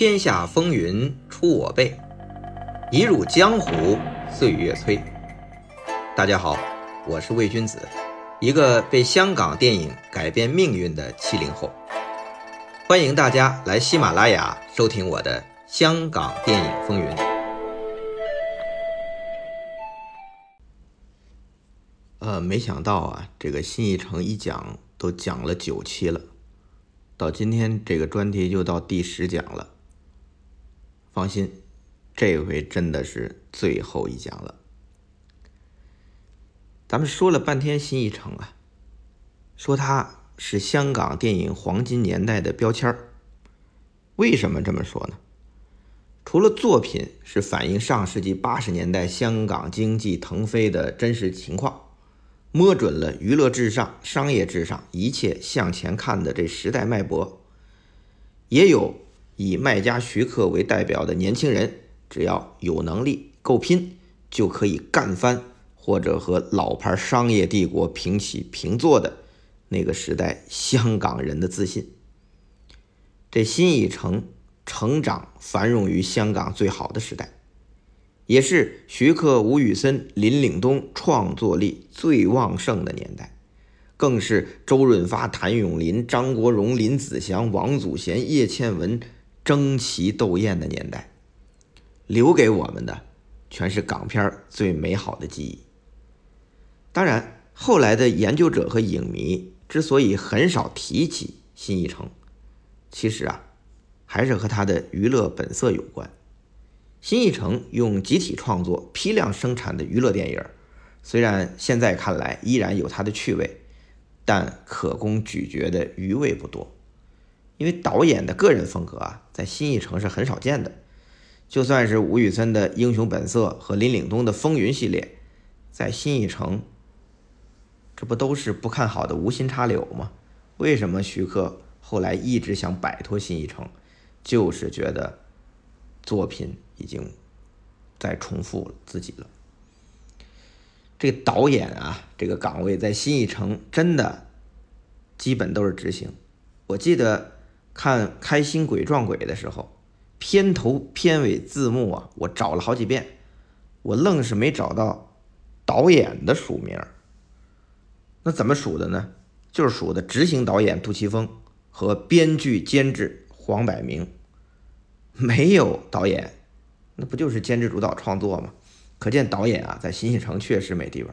天下风云出我辈，一入江湖岁月催。大家好，我是魏君子，一个被香港电影改变命运的七零后。欢迎大家来喜马拉雅收听我的《香港电影风云》。呃，没想到啊，这个新艺城一讲都讲了九期了，到今天这个专题就到第十讲了。放心，这回真的是最后一讲了。咱们说了半天新艺城啊，说它是香港电影黄金年代的标签儿。为什么这么说呢？除了作品是反映上世纪八十年代香港经济腾飞的真实情况，摸准了娱乐至上、商业至上、一切向前看的这时代脉搏，也有。以卖家徐克为代表的年轻人，只要有能力、够拼，就可以干翻，或者和老牌商业帝国平起平坐的那个时代，香港人的自信。这新艺城成长繁荣于香港最好的时代，也是徐克、吴宇森、林岭东创作力最旺盛的年代，更是周润发、谭咏麟、张国荣、林子祥、王祖贤、叶倩文。争奇斗艳的年代，留给我们的全是港片最美好的记忆。当然，后来的研究者和影迷之所以很少提起新艺城，其实啊，还是和他的娱乐本色有关。新艺城用集体创作、批量生产的娱乐电影，虽然现在看来依然有它的趣味，但可供咀嚼的余味不多。因为导演的个人风格啊，在新艺城是很少见的。就算是吴宇森的《英雄本色》和林岭东的《风云》系列，在新艺城，这不都是不看好的无心插柳吗？为什么徐克后来一直想摆脱新艺城？就是觉得作品已经在重复自己了。这个导演啊，这个岗位在新艺城真的基本都是执行。我记得。看《开心鬼撞鬼》的时候，片头片尾字幕啊，我找了好几遍，我愣是没找到导演的署名。那怎么数的呢？就是数的执行导演杜琪峰和编剧监制黄百鸣，没有导演，那不就是监制主导创作吗？可见导演啊，在新戏城确实没地位。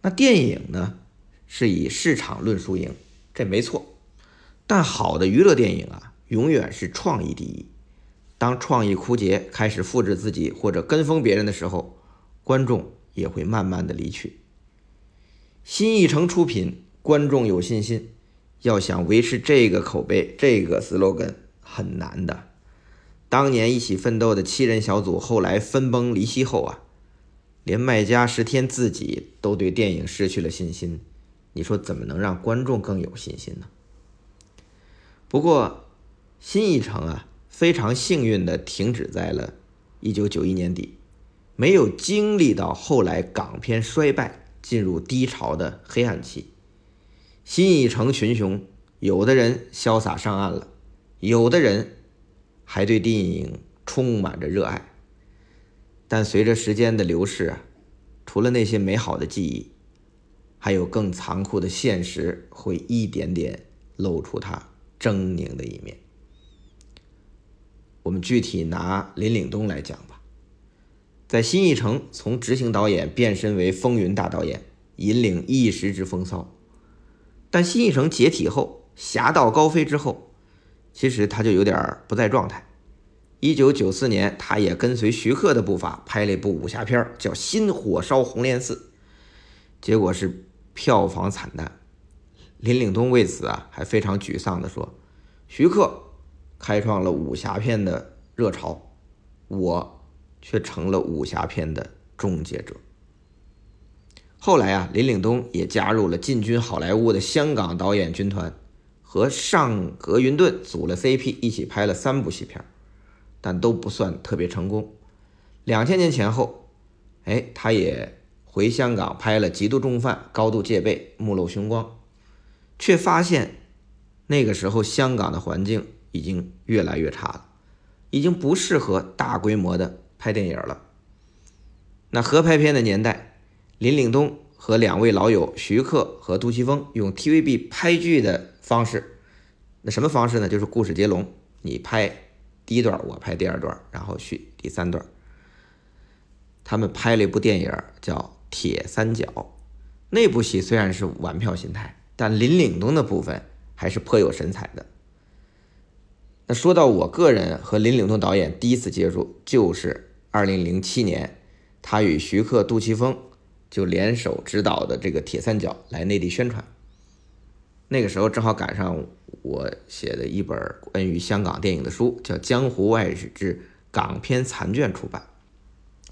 那电影呢，是以市场论输赢，这没错。但好的娱乐电影啊，永远是创意第一。当创意枯竭，开始复制自己或者跟风别人的时候，观众也会慢慢的离去。新艺城出品，观众有信心，要想维持这个口碑，这个 slogan 很难的。当年一起奋斗的七人小组，后来分崩离析后啊，连卖家石天自己都对电影失去了信心，你说怎么能让观众更有信心呢？不过，新艺城啊，非常幸运的停止在了1991年底，没有经历到后来港片衰败、进入低潮的黑暗期。新艺城群雄，有的人潇洒上岸了，有的人还对电影充满着热爱。但随着时间的流逝啊，除了那些美好的记忆，还有更残酷的现实会一点点露出它。狰狞的一面。我们具体拿林岭东来讲吧，在新艺城从执行导演变身为风云大导演，引领一时之风骚。但新艺城解体后，侠盗高飞之后，其实他就有点不在状态。一九九四年，他也跟随徐克的步伐拍了一部武侠片，叫《新火烧红莲寺》，结果是票房惨淡。林岭东为此啊，还非常沮丧地说：“徐克开创了武侠片的热潮，我却成了武侠片的终结者。”后来啊，林岭东也加入了进军好莱坞的香港导演军团，和尚格云顿组了 CP，一起拍了三部戏片，但都不算特别成功。两千年前后，哎，他也回香港拍了《极度重犯》《高度戒备》《目露凶光》。却发现，那个时候香港的环境已经越来越差了，已经不适合大规模的拍电影了。那合拍片的年代，林岭东和两位老友徐克和杜琪峰用 TVB 拍剧的方式，那什么方式呢？就是故事接龙，你拍第一段，我拍第二段，然后续第三段。他们拍了一部电影叫《铁三角》，那部戏虽然是玩票心态，但林岭东的部分还是颇有神采的。那说到我个人和林岭东导演第一次接触，就是二零零七年。他与徐克、杜琪峰就联手执导的这个《铁三角》来内地宣传。那个时候正好赶上我写的一本关于香港电影的书，叫《江湖外史之港片残卷》出版。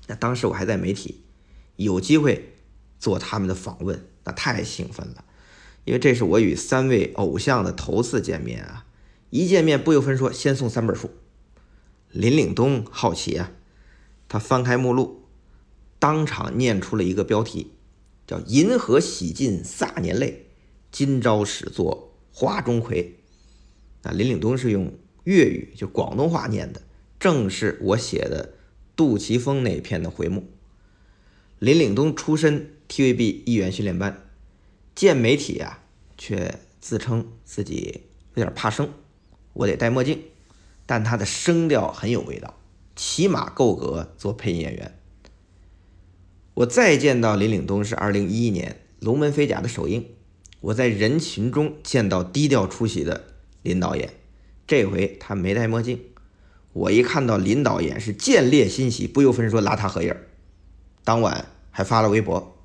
那当时我还在媒体，有机会做他们的访问，那太兴奋了，因为这是我与三位偶像的头次见面啊！一见面不由分说，先送三本书。林岭东好奇啊，他翻开目录。当场念出了一个标题，叫“银河洗尽洒年泪，今朝始作花钟馗”。啊，林岭东是用粤语，就广东话念的，正是我写的杜琪峰那篇的回目。林岭东出身 TVB 艺员训练班，见媒体啊，却自称自己有点怕生，我得戴墨镜，但他的声调很有味道，起码够格做配音演员。我再见到林岭东是二零一一年《龙门飞甲》的首映，我在人群中见到低调出席的林导演，这回他没戴墨镜，我一看到林导演是见猎欣喜，不由分说拉他合影，当晚还发了微博，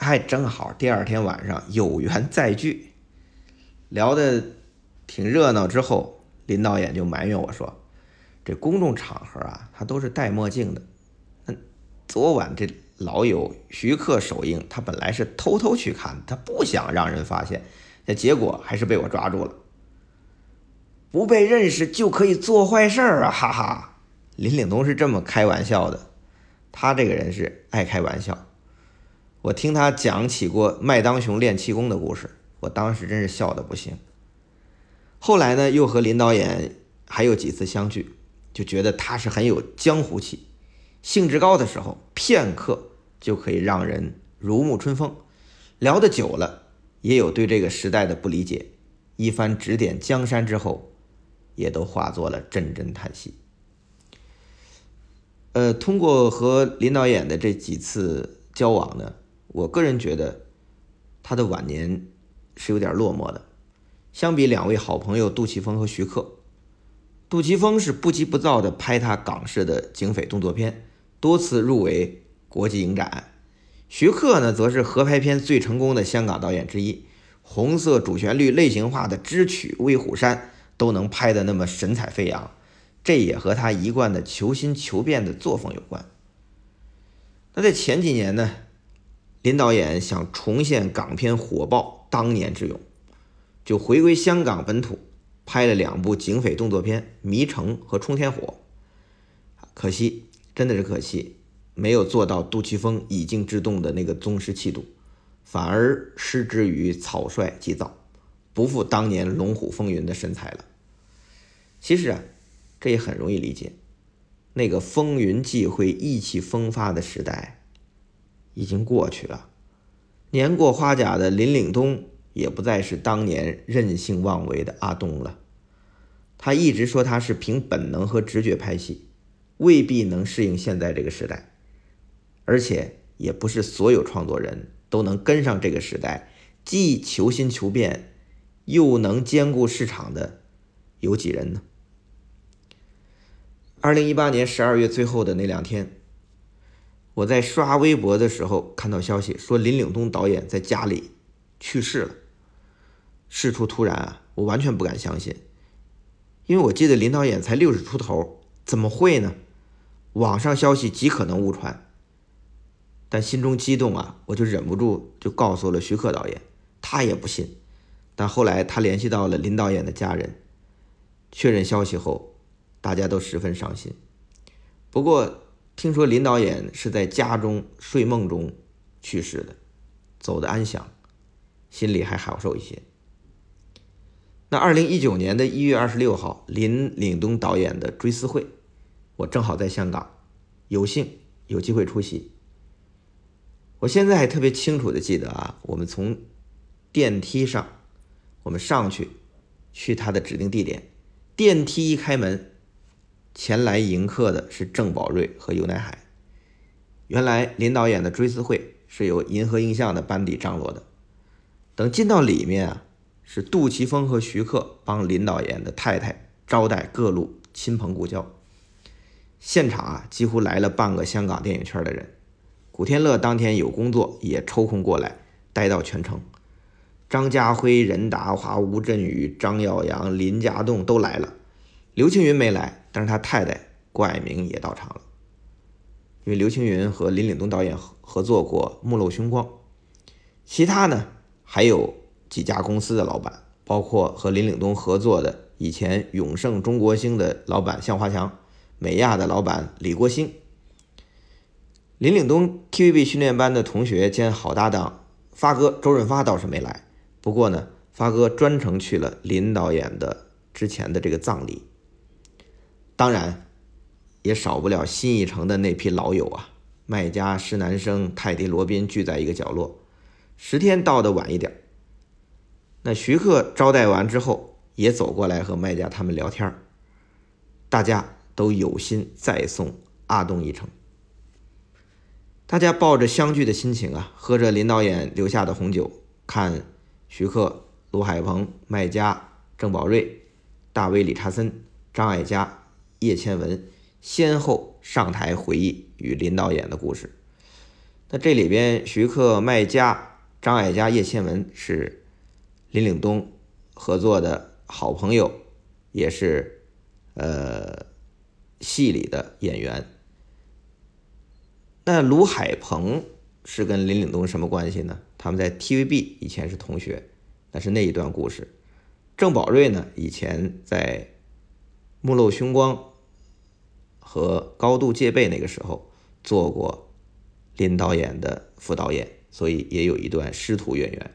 还正好第二天晚上有缘再聚，聊的挺热闹之后，林导演就埋怨我说，这公众场合啊，他都是戴墨镜的。昨晚这老友徐克首映，他本来是偷偷去看，他不想让人发现，那结果还是被我抓住了。不被认识就可以做坏事儿啊，哈哈！林岭东是这么开玩笑的，他这个人是爱开玩笑。我听他讲起过麦当雄练气功的故事，我当时真是笑的不行。后来呢，又和林导演还有几次相聚，就觉得他是很有江湖气。兴致高的时候，片刻就可以让人如沐春风；聊得久了，也有对这个时代的不理解。一番指点江山之后，也都化作了阵阵叹息。呃，通过和林导演的这几次交往呢，我个人觉得他的晚年是有点落寞的。相比两位好朋友杜琪峰和徐克，杜琪峰是不急不躁地拍他港式的警匪动作片。多次入围国际影展，徐克呢，则是合拍片最成功的香港导演之一，红色主旋律类型化的《智取威虎山》都能拍得那么神采飞扬，这也和他一贯的求新求变的作风有关。那在前几年呢，林导演想重现港片火爆当年之勇，就回归香港本土，拍了两部警匪动作片《迷城》和《冲天火》，可惜。真的是可惜，没有做到杜琪峰以静制动的那个宗师气度，反而失之于草率急躁，不复当年龙虎风云的神采了。其实啊，这也很容易理解，那个风云际会、意气风发的时代已经过去了。年过花甲的林岭东也不再是当年任性妄为的阿东了。他一直说他是凭本能和直觉拍戏。未必能适应现在这个时代，而且也不是所有创作人都能跟上这个时代，既求新求变，又能兼顾市场的，有几人呢？二零一八年十二月最后的那两天，我在刷微博的时候看到消息说林岭东导演在家里去世了，事出突然啊，我完全不敢相信，因为我记得林导演才六十出头，怎么会呢？网上消息极可能误传，但心中激动啊，我就忍不住就告诉了徐克导演，他也不信。但后来他联系到了林导演的家人，确认消息后，大家都十分伤心。不过听说林导演是在家中睡梦中去世的，走的安详，心里还好受一些。那二零一九年的一月二十六号，林岭东导演的追思会，我正好在香港，有幸有机会出席。我现在还特别清楚的记得啊，我们从电梯上，我们上去去他的指定地点，电梯一开门，前来迎客的是郑宝瑞和尤乃海。原来林导演的追思会是由银河映像的班底张罗的。等进到里面啊。是杜琪峰和徐克帮林导演的太太招待各路亲朋故交，现场啊几乎来了半个香港电影圈的人。古天乐当天有工作，也抽空过来待到全程。张家辉、任达华、吴镇宇、张耀扬、林家栋都来了，刘青云没来，但是他太太郭蔼明也到场了。因为刘青云和林岭东导演合合作过《目露凶光》，其他呢还有。几家公司的老板，包括和林岭东合作的以前永盛中国星的老板向华强，美亚的老板李国兴，林岭东 TVB 训练班的同学兼好搭档发哥周润发倒是没来，不过呢，发哥专程去了林导演的之前的这个葬礼。当然，也少不了新艺城的那批老友啊，麦家、施南生、泰迪罗宾聚在一个角落，十天到的晚一点。那徐克招待完之后，也走过来和麦家他们聊天大家都有心再送阿东一程。大家抱着相聚的心情啊，喝着林导演留下的红酒，看徐克、卢海鹏、麦家、郑宝瑞、大卫·理查森、张艾嘉、叶倩文先后上台回忆与林导演的故事。那这里边，徐克、麦家、张艾嘉、叶倩文是。林岭东合作的好朋友，也是呃戏里的演员。那卢海鹏是跟林岭东什么关系呢？他们在 TVB 以前是同学，那是那一段故事。郑宝瑞呢，以前在《目露凶光》和《高度戒备》那个时候做过林导演的副导演，所以也有一段师徒渊源。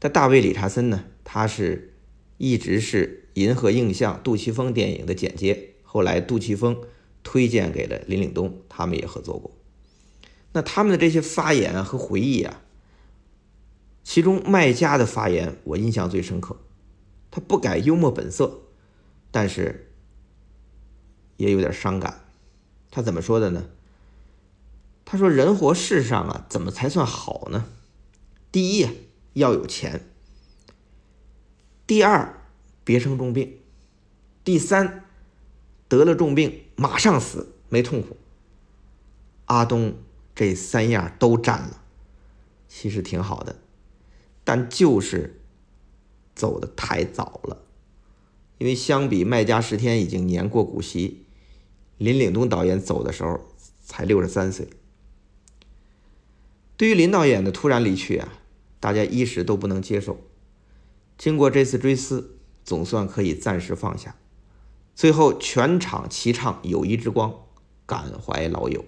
但大卫·理查森呢？他是一直是银河映像杜琪峰电影的剪接，后来杜琪峰推荐给了林岭东，他们也合作过。那他们的这些发言和回忆啊，其中麦家的发言我印象最深刻。他不改幽默本色，但是也有点伤感。他怎么说的呢？他说：“人活世上啊，怎么才算好呢？第一。”要有钱。第二，别生重病。第三，得了重病马上死，没痛苦。阿东这三样都占了，其实挺好的，但就是走的太早了。因为相比麦家十天已经年过古稀，林岭东导演走的时候才六十三岁。对于林导演的突然离去啊。大家一时都不能接受，经过这次追思，总算可以暂时放下。最后全场齐唱《友谊之光》，感怀老友。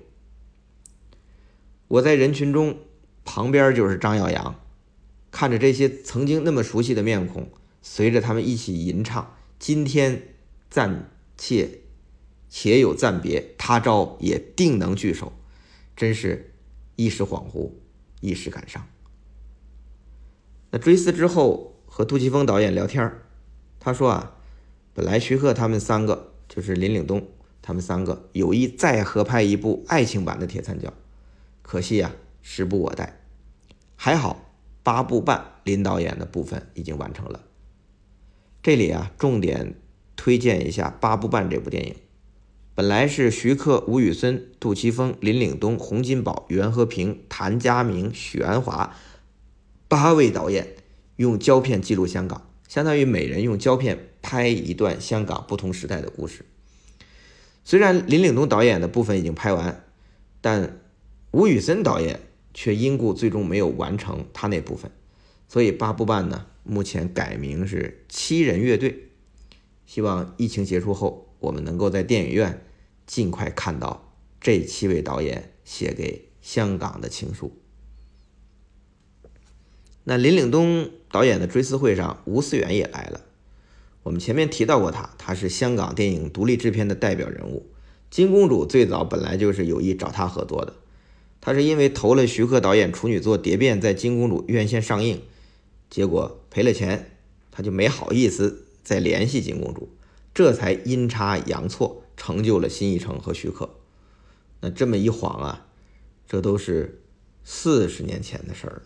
我在人群中，旁边就是张耀扬，看着这些曾经那么熟悉的面孔，随着他们一起吟唱：“今天暂且且有暂别，他朝也定能聚首。”真是一时恍惚，一时感伤。那追思之后和杜琪峰导演聊天他说啊，本来徐克他们三个就是林岭东他们三个有意再合拍一部爱情版的《铁三角》，可惜啊时不我待，还好八部半林导演的部分已经完成了。这里啊重点推荐一下八部半这部电影，本来是徐克、吴宇森、杜琪峰、林岭东、洪金宝、袁和平、谭家明、许鞍华。八位导演用胶片记录香港，相当于每人用胶片拍一段香港不同时代的故事。虽然林岭东导演的部分已经拍完，但吴宇森导演却因故最终没有完成他那部分，所以八部半呢，目前改名是七人乐队。希望疫情结束后，我们能够在电影院尽快看到这七位导演写给香港的情书。那林岭东导演的追思会上，吴思远也来了。我们前面提到过他，他是香港电影独立制片的代表人物。金公主最早本来就是有意找他合作的，他是因为投了徐克导演处女作《蝶变》在金公主院线上映，结果赔了钱，他就没好意思再联系金公主，这才阴差阳错成就了新艺城和徐克。那这么一晃啊，这都是四十年前的事儿了。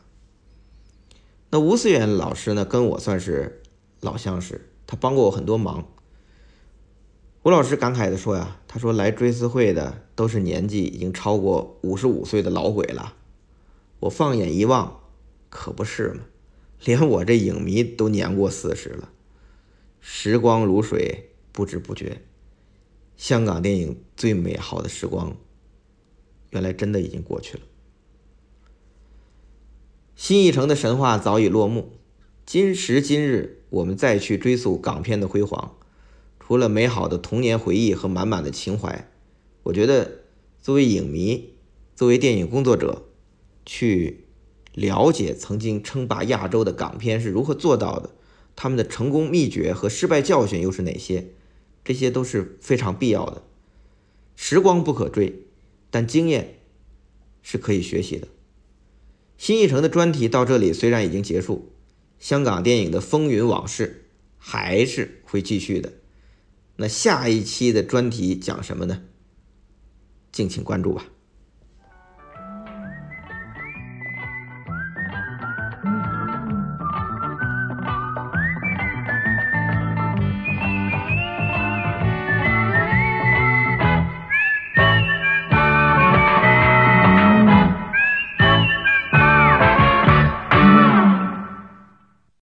那吴思远老师呢，跟我算是老相识，他帮过我很多忙。吴老师感慨地说呀：“他说来追思会的都是年纪已经超过五十五岁的老鬼了。我放眼一望，可不是嘛，连我这影迷都年过四十了。时光如水，不知不觉，香港电影最美好的时光，原来真的已经过去了。新艺城的神话早已落幕，今时今日，我们再去追溯港片的辉煌。”除了美好的童年回忆和满满的情怀，我觉得作为影迷，作为电影工作者，去了解曾经称霸亚洲的港片是如何做到的，他们的成功秘诀和失败教训又是哪些，这些都是非常必要的。时光不可追，但经验是可以学习的。新艺城的专题到这里虽然已经结束，香港电影的风云往事还是会继续的。那下一期的专题讲什么呢？敬请关注吧。